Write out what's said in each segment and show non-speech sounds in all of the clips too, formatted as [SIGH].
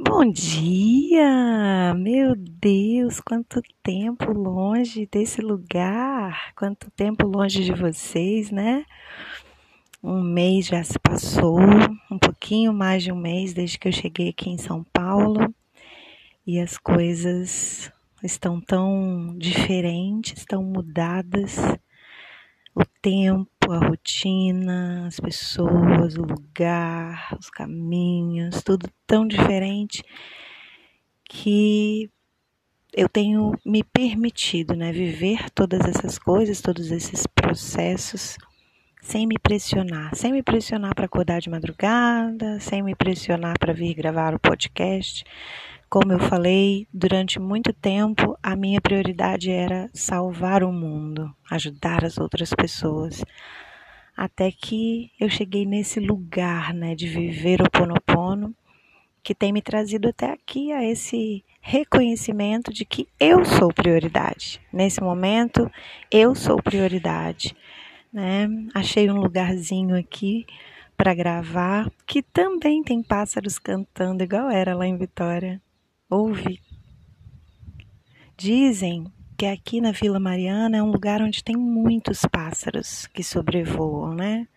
Bom dia! Meu Deus, quanto tempo longe desse lugar, quanto tempo longe de vocês, né? Um mês já se passou, um pouquinho mais de um mês desde que eu cheguei aqui em São Paulo e as coisas estão tão diferentes, tão mudadas. O tempo, a rotina, as pessoas, o lugar, os caminhos, tudo tão diferente que eu tenho me permitido, né, viver todas essas coisas, todos esses processos sem me pressionar, sem me pressionar para acordar de madrugada, sem me pressionar para vir gravar o podcast. Como eu falei, durante muito tempo a minha prioridade era salvar o mundo, ajudar as outras pessoas. Até que eu cheguei nesse lugar, né, de viver o Ponopono, que tem me trazido até aqui a esse reconhecimento de que eu sou prioridade. Nesse momento, eu sou prioridade né? Achei um lugarzinho aqui para gravar que também tem pássaros cantando igual era lá em Vitória. Ouve. Dizem que aqui na Vila Mariana é um lugar onde tem muitos pássaros que sobrevoam, né?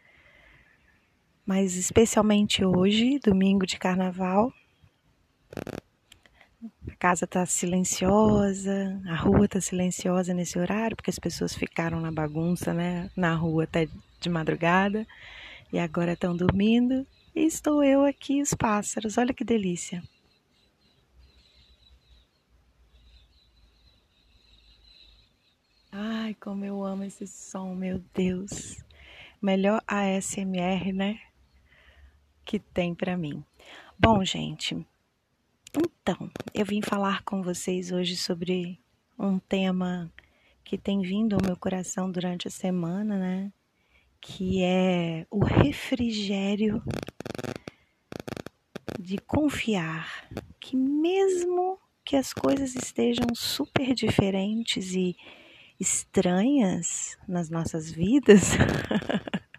Mas especialmente hoje, domingo de carnaval, a casa está silenciosa, a rua está silenciosa nesse horário, porque as pessoas ficaram na bagunça, né? Na rua até de madrugada e agora estão dormindo. E estou eu aqui, os pássaros, olha que delícia. Ai, como eu amo esse som, meu Deus. Melhor ASMR, né? Que tem para mim. Bom, gente, então, eu vim falar com vocês hoje sobre um tema que tem vindo ao meu coração durante a semana, né? Que é o refrigério de confiar que mesmo que as coisas estejam super diferentes e estranhas nas nossas vidas,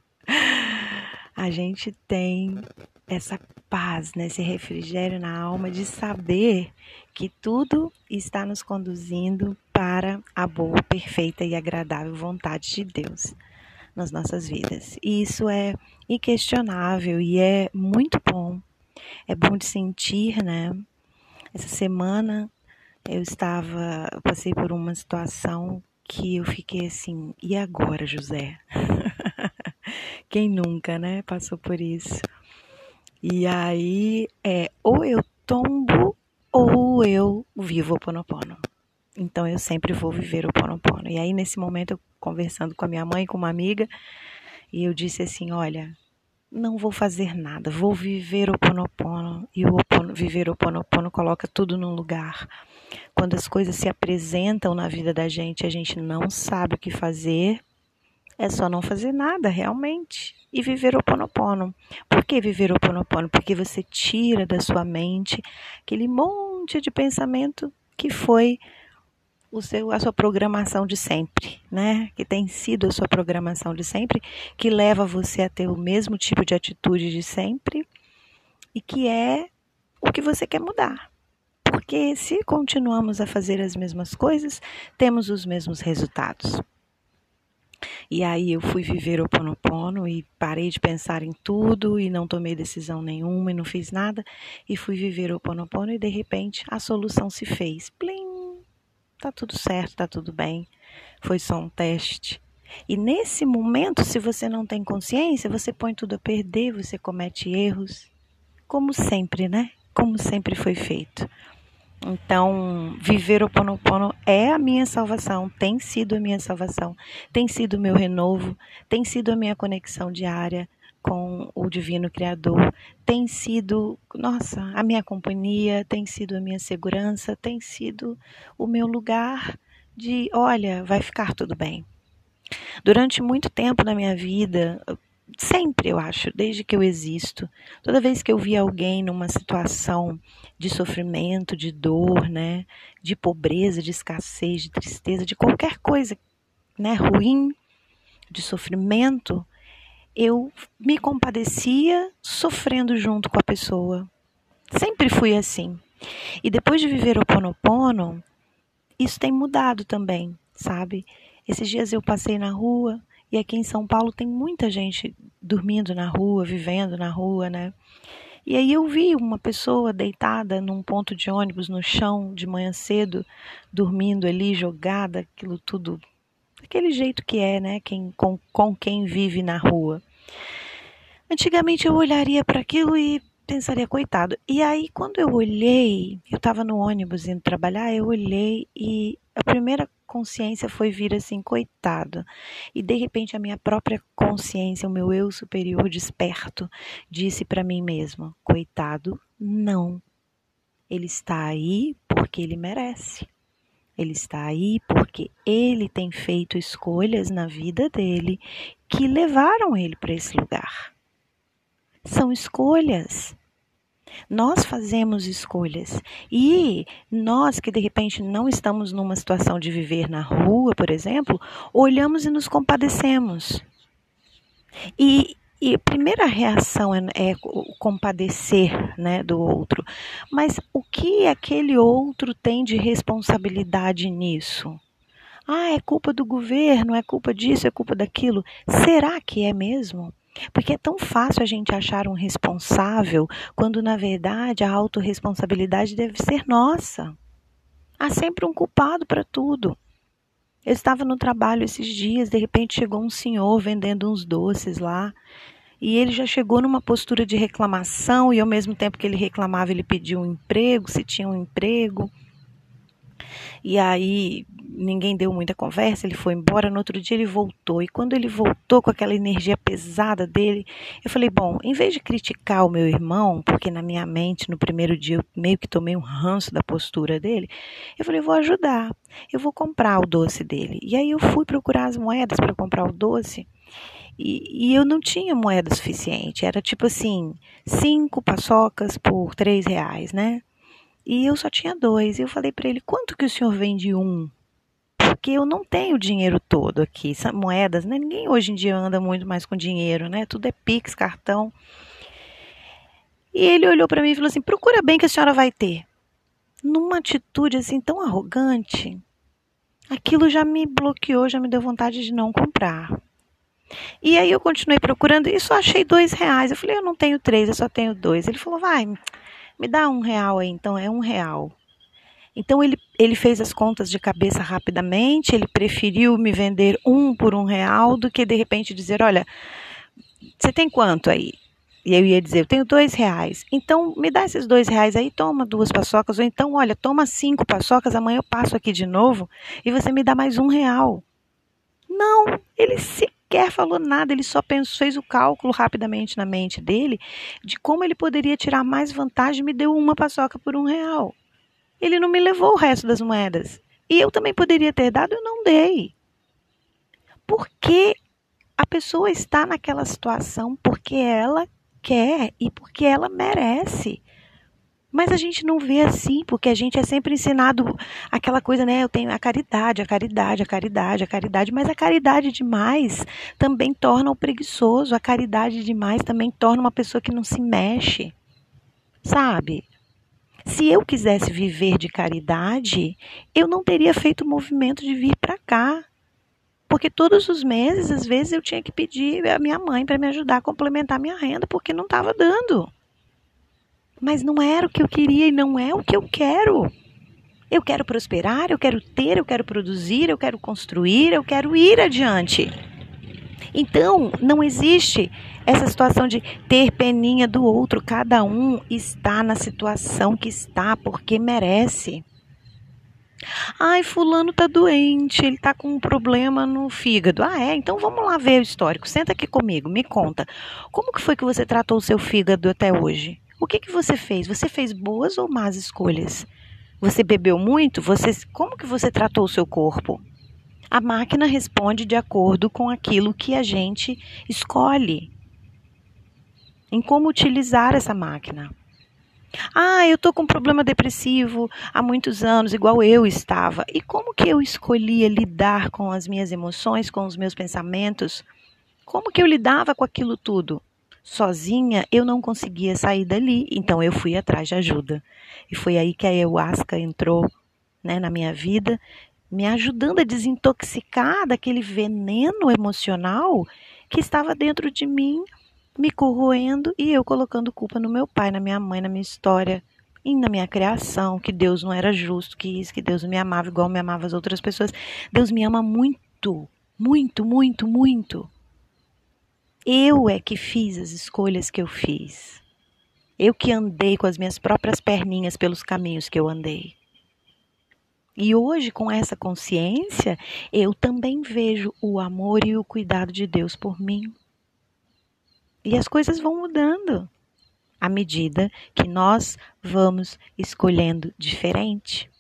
[LAUGHS] a gente tem essa paz, né, esse refrigério na alma de saber que tudo está nos conduzindo para a boa, perfeita e agradável vontade de Deus nas nossas vidas. E isso é inquestionável e é muito bom. É bom de sentir, né? Essa semana eu estava, eu passei por uma situação que eu fiquei assim, e agora, José? [LAUGHS] Quem nunca, né, passou por isso? E aí é ou eu tombo ou eu vivo o Ponopono. Então eu sempre vou viver o Ponopono. E aí nesse momento eu conversando com a minha mãe, com uma amiga, e eu disse assim, olha, não vou fazer nada, vou viver o Ponopono. E o opono, viver o Ponopono coloca tudo num lugar. Quando as coisas se apresentam na vida da gente, a gente não sabe o que fazer, é só não fazer nada, realmente. E viver o ponopono. Por que viver o ponopono? Porque você tira da sua mente aquele monte de pensamento que foi o seu, a sua programação de sempre, né? Que tem sido a sua programação de sempre, que leva você a ter o mesmo tipo de atitude de sempre e que é o que você quer mudar. Porque se continuamos a fazer as mesmas coisas, temos os mesmos resultados. E aí eu fui viver o Ponopono e parei de pensar em tudo e não tomei decisão nenhuma e não fiz nada e fui viver o Ponopono e de repente a solução se fez. Plim! Tá tudo certo, tá tudo bem. Foi só um teste. E nesse momento, se você não tem consciência, você põe tudo a perder, você comete erros, como sempre, né? Como sempre foi feito. Então, viver o Ponopono é a minha salvação, tem sido a minha salvação, tem sido o meu renovo, tem sido a minha conexão diária com o Divino Criador, tem sido, nossa, a minha companhia, tem sido a minha segurança, tem sido o meu lugar de, olha, vai ficar tudo bem. Durante muito tempo na minha vida, sempre eu acho, desde que eu existo, toda vez que eu vi alguém numa situação de sofrimento, de dor, né, de pobreza, de escassez, de tristeza, de qualquer coisa, né, ruim, de sofrimento, eu me compadecia sofrendo junto com a pessoa. Sempre fui assim. E depois de viver o Ponopono, isso tem mudado também, sabe? Esses dias eu passei na rua e aqui em São Paulo tem muita gente dormindo na rua, vivendo na rua, né? E aí eu vi uma pessoa deitada num ponto de ônibus no chão de manhã cedo, dormindo ali, jogada, aquilo tudo, daquele jeito que é, né? Quem, com, com quem vive na rua. Antigamente eu olharia para aquilo e pensaria, coitado. E aí, quando eu olhei, eu estava no ônibus indo trabalhar, eu olhei e a primeira consciência foi vir assim, coitado. E de repente a minha própria consciência, o meu eu superior desperto, disse para mim mesmo: coitado, não. Ele está aí porque ele merece. Ele está aí porque ele tem feito escolhas na vida dele que levaram ele para esse lugar. São escolhas. Nós fazemos escolhas. E nós que de repente não estamos numa situação de viver na rua, por exemplo, olhamos e nos compadecemos. E, e a primeira reação é, é compadecer né, do outro. Mas o que aquele outro tem de responsabilidade nisso? Ah, é culpa do governo, é culpa disso, é culpa daquilo. Será que é mesmo? Porque é tão fácil a gente achar um responsável quando, na verdade, a autorresponsabilidade deve ser nossa. Há sempre um culpado para tudo. Eu estava no trabalho esses dias, de repente chegou um senhor vendendo uns doces lá. E ele já chegou numa postura de reclamação, e ao mesmo tempo que ele reclamava, ele pediu um emprego, se tinha um emprego. E aí ninguém deu muita conversa, ele foi embora. No outro dia ele voltou. E quando ele voltou com aquela energia pesada dele, eu falei: bom, em vez de criticar o meu irmão, porque na minha mente, no primeiro dia, eu meio que tomei um ranço da postura dele, eu falei: vou ajudar, eu vou comprar o doce dele. E aí eu fui procurar as moedas para comprar o doce. E, e, eu não tinha moeda suficiente. Era tipo assim, cinco paçocas por três reais, né? E eu só tinha dois. E eu falei para ele: quanto que o senhor vende um? Porque eu não tenho dinheiro todo aqui. São moedas, né? Ninguém hoje em dia anda muito mais com dinheiro, né? Tudo é Pix, cartão. E ele olhou para mim e falou assim: procura bem que a senhora vai ter. Numa atitude assim tão arrogante, aquilo já me bloqueou, já me deu vontade de não comprar. E aí eu continuei procurando e só achei dois reais. Eu falei, eu não tenho três, eu só tenho dois. Ele falou, vai, me dá um real aí, então é um real. Então ele, ele fez as contas de cabeça rapidamente, ele preferiu me vender um por um real do que de repente dizer, olha, você tem quanto aí? E eu ia dizer, eu tenho dois reais. Então, me dá esses dois reais aí, toma duas paçocas. Ou então, olha, toma cinco paçocas, amanhã eu passo aqui de novo e você me dá mais um real. Não, ele se sequer falou nada, ele só pensou, fez o cálculo rapidamente na mente dele de como ele poderia tirar mais vantagem e me deu uma paçoca por um real. Ele não me levou o resto das moedas. E eu também poderia ter dado, eu não dei. Porque a pessoa está naquela situação porque ela quer e porque ela merece. Mas a gente não vê assim, porque a gente é sempre ensinado aquela coisa, né? Eu tenho a caridade, a caridade, a caridade, a caridade, mas a caridade demais também torna o preguiçoso, a caridade demais também torna uma pessoa que não se mexe. Sabe? Se eu quisesse viver de caridade, eu não teria feito o movimento de vir para cá. Porque todos os meses, às vezes, eu tinha que pedir a minha mãe para me ajudar a complementar minha renda, porque não estava dando. Mas não era o que eu queria e não é o que eu quero. Eu quero prosperar, eu quero ter, eu quero produzir, eu quero construir, eu quero ir adiante. Então, não existe essa situação de ter peninha do outro. Cada um está na situação que está porque merece. Ai, fulano tá doente, ele tá com um problema no fígado. Ah, é? Então vamos lá ver o histórico. Senta aqui comigo, me conta. Como que foi que você tratou o seu fígado até hoje? O que, que você fez? Você fez boas ou más escolhas? Você bebeu muito? Você, como que você tratou o seu corpo? A máquina responde de acordo com aquilo que a gente escolhe em como utilizar essa máquina. Ah, eu estou com um problema depressivo há muitos anos, igual eu estava. E como que eu escolhia lidar com as minhas emoções, com os meus pensamentos? Como que eu lidava com aquilo tudo? Sozinha eu não conseguia sair dali, então eu fui atrás de ajuda. E foi aí que a ayahuasca entrou né, na minha vida, me ajudando a desintoxicar daquele veneno emocional que estava dentro de mim, me corroendo e eu colocando culpa no meu pai, na minha mãe, na minha história e na minha criação, que Deus não era justo, que isso, que Deus me amava igual me amava as outras pessoas. Deus me ama muito, muito, muito, muito. Eu é que fiz as escolhas que eu fiz. Eu que andei com as minhas próprias perninhas pelos caminhos que eu andei. E hoje, com essa consciência, eu também vejo o amor e o cuidado de Deus por mim. E as coisas vão mudando à medida que nós vamos escolhendo diferente.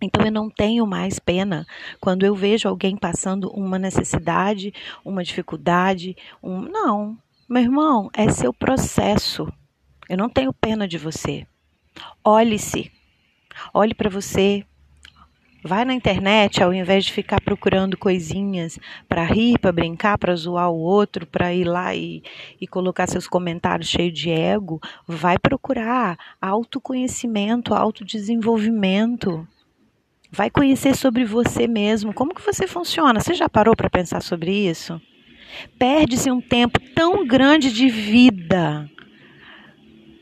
Então eu não tenho mais pena quando eu vejo alguém passando uma necessidade, uma dificuldade, um não, meu irmão, é seu processo. Eu não tenho pena de você. Olhe-se. Olhe para você. Vai na internet ao invés de ficar procurando coisinhas para rir, para brincar, para zoar o outro, para ir lá e, e colocar seus comentários cheios de ego. Vai procurar autoconhecimento, autodesenvolvimento. Vai conhecer sobre você mesmo, como que você funciona. Você já parou para pensar sobre isso? Perde-se um tempo tão grande de vida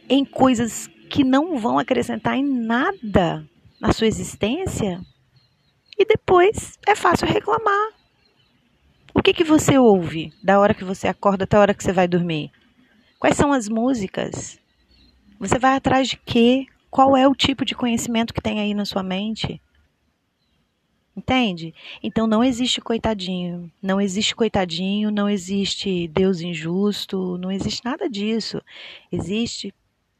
em coisas que não vão acrescentar em nada na sua existência e depois é fácil reclamar. O que, que você ouve da hora que você acorda até a hora que você vai dormir? Quais são as músicas? Você vai atrás de quê? Qual é o tipo de conhecimento que tem aí na sua mente? Entende? Então não existe coitadinho, não existe coitadinho, não existe Deus injusto, não existe nada disso. Existe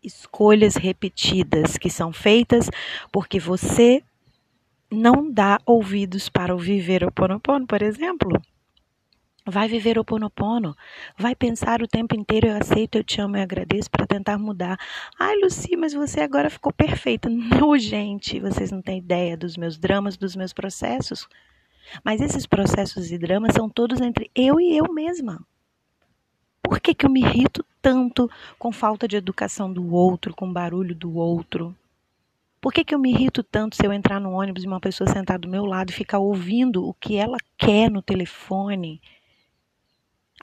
escolhas repetidas que são feitas porque você não dá ouvidos para o viver o ponopono, por exemplo. Vai viver o ponopono, vai pensar o tempo inteiro eu aceito, eu te amo, eu agradeço para tentar mudar. Ai, Luci, mas você agora ficou perfeita. [LAUGHS] Não, gente, vocês não têm ideia dos meus dramas, dos meus processos. Mas esses processos e dramas são todos entre eu e eu mesma. Por que, que eu me irrito tanto com falta de educação do outro, com barulho do outro? Por que, que eu me irrito tanto se eu entrar no ônibus e uma pessoa sentar do meu lado e ficar ouvindo o que ela quer no telefone?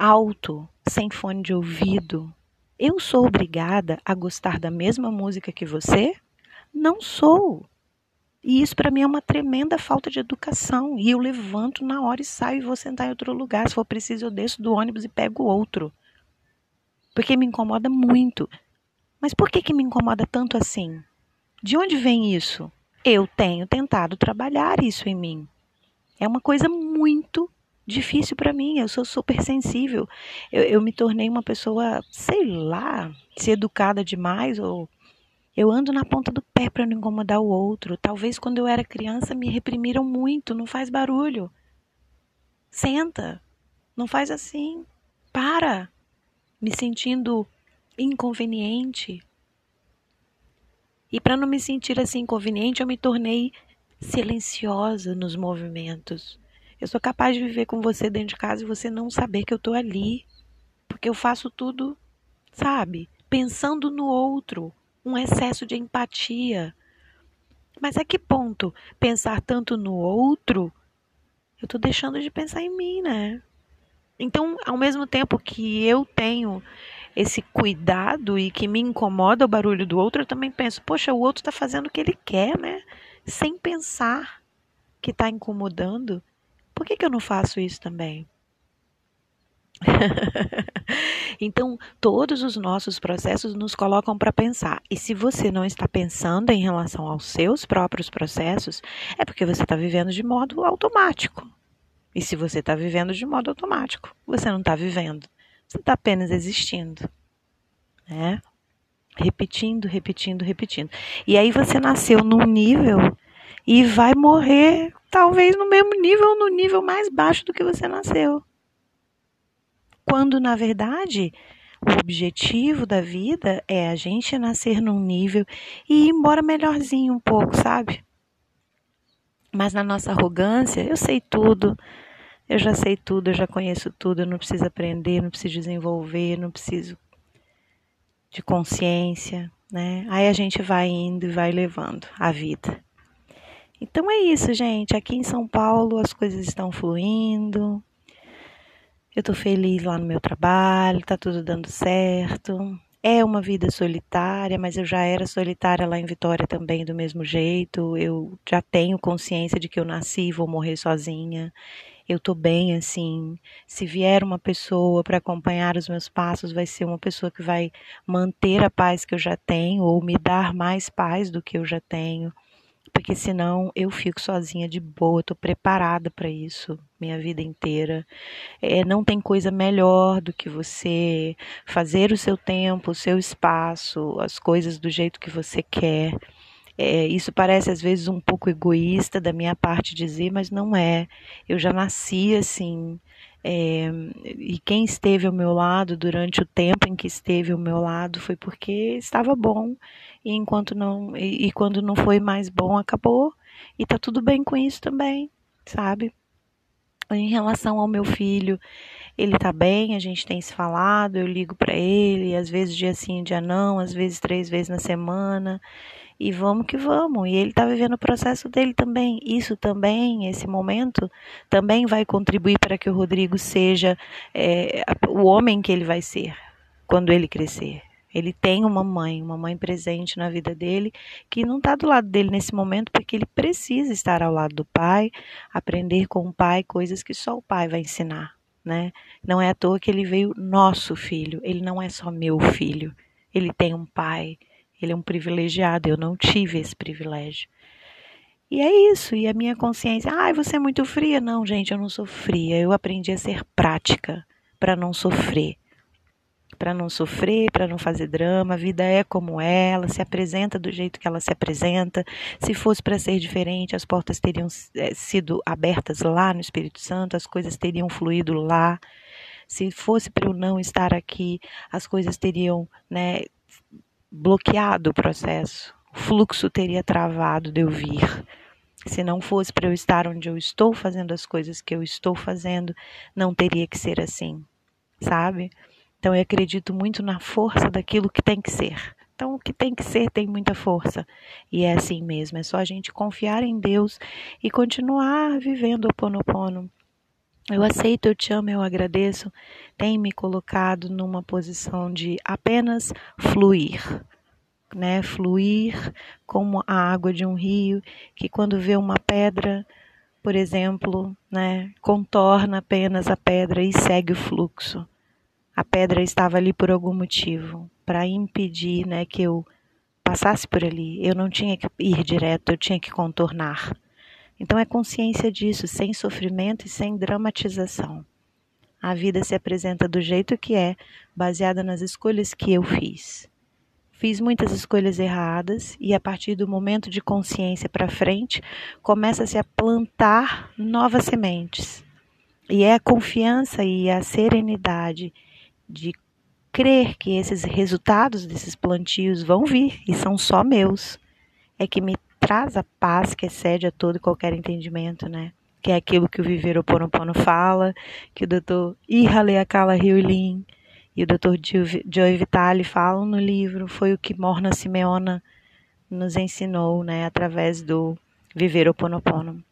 Alto, sem fone de ouvido. Eu sou obrigada a gostar da mesma música que você? Não sou. E isso para mim é uma tremenda falta de educação. E eu levanto na hora e saio e vou sentar em outro lugar. Se for preciso, eu desço do ônibus e pego outro. Porque me incomoda muito. Mas por que, que me incomoda tanto assim? De onde vem isso? Eu tenho tentado trabalhar isso em mim. É uma coisa muito difícil para mim. Eu sou super sensível. Eu, eu, me tornei uma pessoa, sei lá, se educada demais ou eu ando na ponta do pé para não incomodar o outro. Talvez quando eu era criança me reprimiram muito. Não faz barulho. Senta. Não faz assim. Para. Me sentindo inconveniente. E para não me sentir assim inconveniente, eu me tornei silenciosa nos movimentos. Eu sou capaz de viver com você dentro de casa e você não saber que eu estou ali. Porque eu faço tudo, sabe? Pensando no outro. Um excesso de empatia. Mas a que ponto pensar tanto no outro, eu estou deixando de pensar em mim, né? Então, ao mesmo tempo que eu tenho esse cuidado e que me incomoda o barulho do outro, eu também penso, poxa, o outro está fazendo o que ele quer, né? Sem pensar que está incomodando. Por que, que eu não faço isso também? [LAUGHS] então, todos os nossos processos nos colocam para pensar. E se você não está pensando em relação aos seus próprios processos, é porque você está vivendo de modo automático. E se você está vivendo de modo automático, você não está vivendo. Você está apenas existindo. Né? Repetindo, repetindo, repetindo. E aí você nasceu num nível e vai morrer talvez no mesmo nível ou no nível mais baixo do que você nasceu. Quando, na verdade, o objetivo da vida é a gente nascer num nível e ir embora melhorzinho um pouco, sabe? Mas na nossa arrogância, eu sei tudo, eu já sei tudo, eu já conheço tudo, eu não preciso aprender, não preciso desenvolver, não preciso de consciência, né? Aí a gente vai indo e vai levando a vida. Então é isso, gente. Aqui em São Paulo as coisas estão fluindo. Eu tô feliz lá no meu trabalho, tá tudo dando certo. É uma vida solitária, mas eu já era solitária lá em Vitória também do mesmo jeito. Eu já tenho consciência de que eu nasci e vou morrer sozinha. Eu tô bem assim. Se vier uma pessoa para acompanhar os meus passos, vai ser uma pessoa que vai manter a paz que eu já tenho ou me dar mais paz do que eu já tenho porque senão eu fico sozinha de boa, estou preparada para isso minha vida inteira. É, não tem coisa melhor do que você fazer o seu tempo, o seu espaço, as coisas do jeito que você quer. É, isso parece às vezes um pouco egoísta da minha parte dizer, mas não é. Eu já nasci assim. É, e quem esteve ao meu lado durante o tempo em que esteve ao meu lado foi porque estava bom e enquanto não e, e quando não foi mais bom acabou e tá tudo bem com isso também, sabe? Em relação ao meu filho, ele tá bem, a gente tem se falado, eu ligo para ele, às vezes dia sim, dia não, às vezes três vezes na semana. E vamos que vamos. E ele tá vivendo o processo dele também. Isso também, esse momento, também vai contribuir para que o Rodrigo seja é, o homem que ele vai ser quando ele crescer. Ele tem uma mãe, uma mãe presente na vida dele, que não está do lado dele nesse momento, porque ele precisa estar ao lado do pai, aprender com o pai coisas que só o pai vai ensinar. Né? Não é à toa que ele veio nosso filho, ele não é só meu filho. Ele tem um pai, ele é um privilegiado, eu não tive esse privilégio. E é isso, e a minha consciência, ai, ah, você é muito fria. Não, gente, eu não sou fria, eu aprendi a ser prática para não sofrer para não sofrer, para não fazer drama. A vida é como é, ela se apresenta do jeito que ela se apresenta. Se fosse para ser diferente, as portas teriam é, sido abertas lá no Espírito Santo, as coisas teriam fluído lá. Se fosse para eu não estar aqui, as coisas teriam né, bloqueado o processo. O fluxo teria travado de eu vir. Se não fosse para eu estar onde eu estou fazendo as coisas que eu estou fazendo, não teria que ser assim, sabe? Então eu acredito muito na força daquilo que tem que ser. Então, o que tem que ser tem muita força. E é assim mesmo. É só a gente confiar em Deus e continuar vivendo o Ponopono. Eu aceito, eu te amo, eu agradeço. Tem me colocado numa posição de apenas fluir. Né? Fluir como a água de um rio, que quando vê uma pedra, por exemplo, né, contorna apenas a pedra e segue o fluxo a pedra estava ali por algum motivo, para impedir né, que eu passasse por ali. Eu não tinha que ir direto, eu tinha que contornar. Então é consciência disso, sem sofrimento e sem dramatização. A vida se apresenta do jeito que é, baseada nas escolhas que eu fiz. Fiz muitas escolhas erradas e a partir do momento de consciência para frente, começa-se a plantar novas sementes. E é a confiança e a serenidade de crer que esses resultados desses plantios vão vir e são só meus, é que me traz a paz que excede a todo e qualquer entendimento, né? Que é aquilo que o Viver Oponopono fala, que o Dr. Ihaleakala Hyulin e o Dr. Joy Vitale falam no livro, foi o que Morna Simeona nos ensinou, né, através do Viver Oponopono.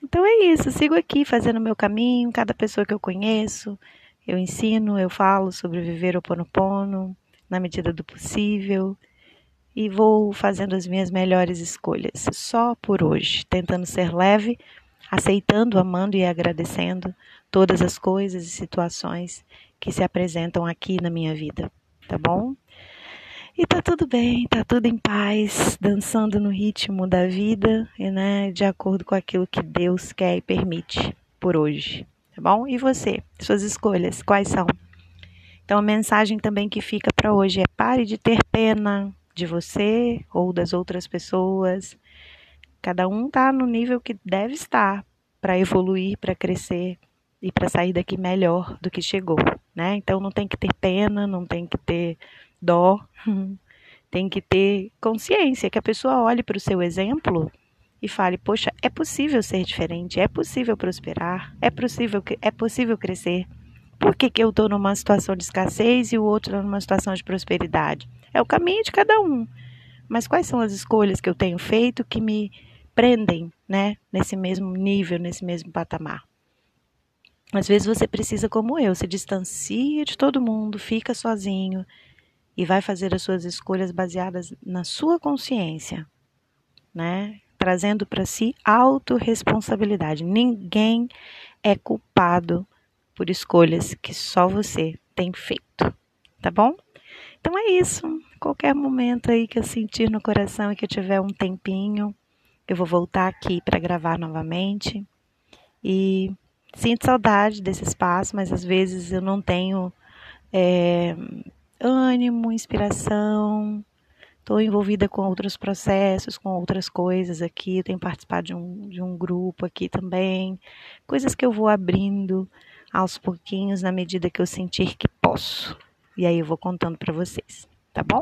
Então é isso, sigo aqui fazendo o meu caminho, cada pessoa que eu conheço, eu ensino, eu falo sobre viver o Ponopono na medida do possível e vou fazendo as minhas melhores escolhas, só por hoje, tentando ser leve, aceitando, amando e agradecendo todas as coisas e situações que se apresentam aqui na minha vida, tá bom? E tá tudo bem, tá tudo em paz, dançando no ritmo da vida, e, né, de acordo com aquilo que Deus quer e permite por hoje tá bom? E você? Suas escolhas, quais são? Então a mensagem também que fica para hoje é pare de ter pena de você ou das outras pessoas. Cada um tá no nível que deve estar para evoluir, para crescer e para sair daqui melhor do que chegou, né? Então não tem que ter pena, não tem que ter dó, [LAUGHS] tem que ter consciência que a pessoa olhe para o seu exemplo e fale: poxa, é possível ser diferente, é possível prosperar, é possível, é possível crescer. Por que, que eu estou numa situação de escassez e o outro numa situação de prosperidade? É o caminho de cada um. Mas quais são as escolhas que eu tenho feito que me prendem né, nesse mesmo nível, nesse mesmo patamar? Às vezes você precisa, como eu, se distancia de todo mundo, fica sozinho e vai fazer as suas escolhas baseadas na sua consciência, né? Trazendo para si autorresponsabilidade. Ninguém é culpado por escolhas que só você tem feito, tá bom? Então é isso. Qualquer momento aí que eu sentir no coração e que eu tiver um tempinho, eu vou voltar aqui para gravar novamente. E sinto saudade desse espaço, mas às vezes eu não tenho é, ânimo, inspiração. Estou envolvida com outros processos, com outras coisas aqui. Eu tenho participado de um, de um grupo aqui também. Coisas que eu vou abrindo aos pouquinhos na medida que eu sentir que posso. E aí eu vou contando para vocês, tá bom?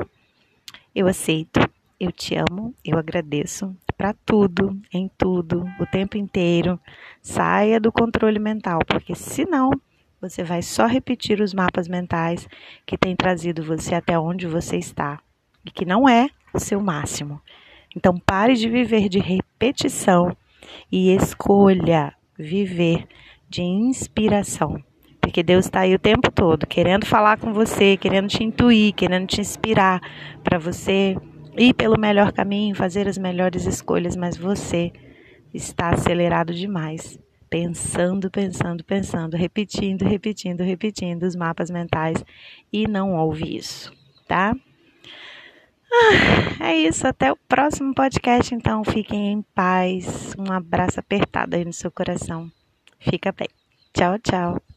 Eu aceito, eu te amo, eu agradeço para tudo, em tudo, o tempo inteiro. Saia do controle mental, porque senão você vai só repetir os mapas mentais que têm trazido você até onde você está e que não é o seu máximo. Então pare de viver de repetição e escolha viver de inspiração. Porque Deus está aí o tempo todo, querendo falar com você, querendo te intuir, querendo te inspirar para você ir pelo melhor caminho, fazer as melhores escolhas, mas você está acelerado demais, pensando, pensando, pensando, repetindo, repetindo, repetindo os mapas mentais e não ouve isso, tá? Ah, é isso, até o próximo podcast, então fiquem em paz. Um abraço apertado aí no seu coração. Fica bem. Tchau, tchau.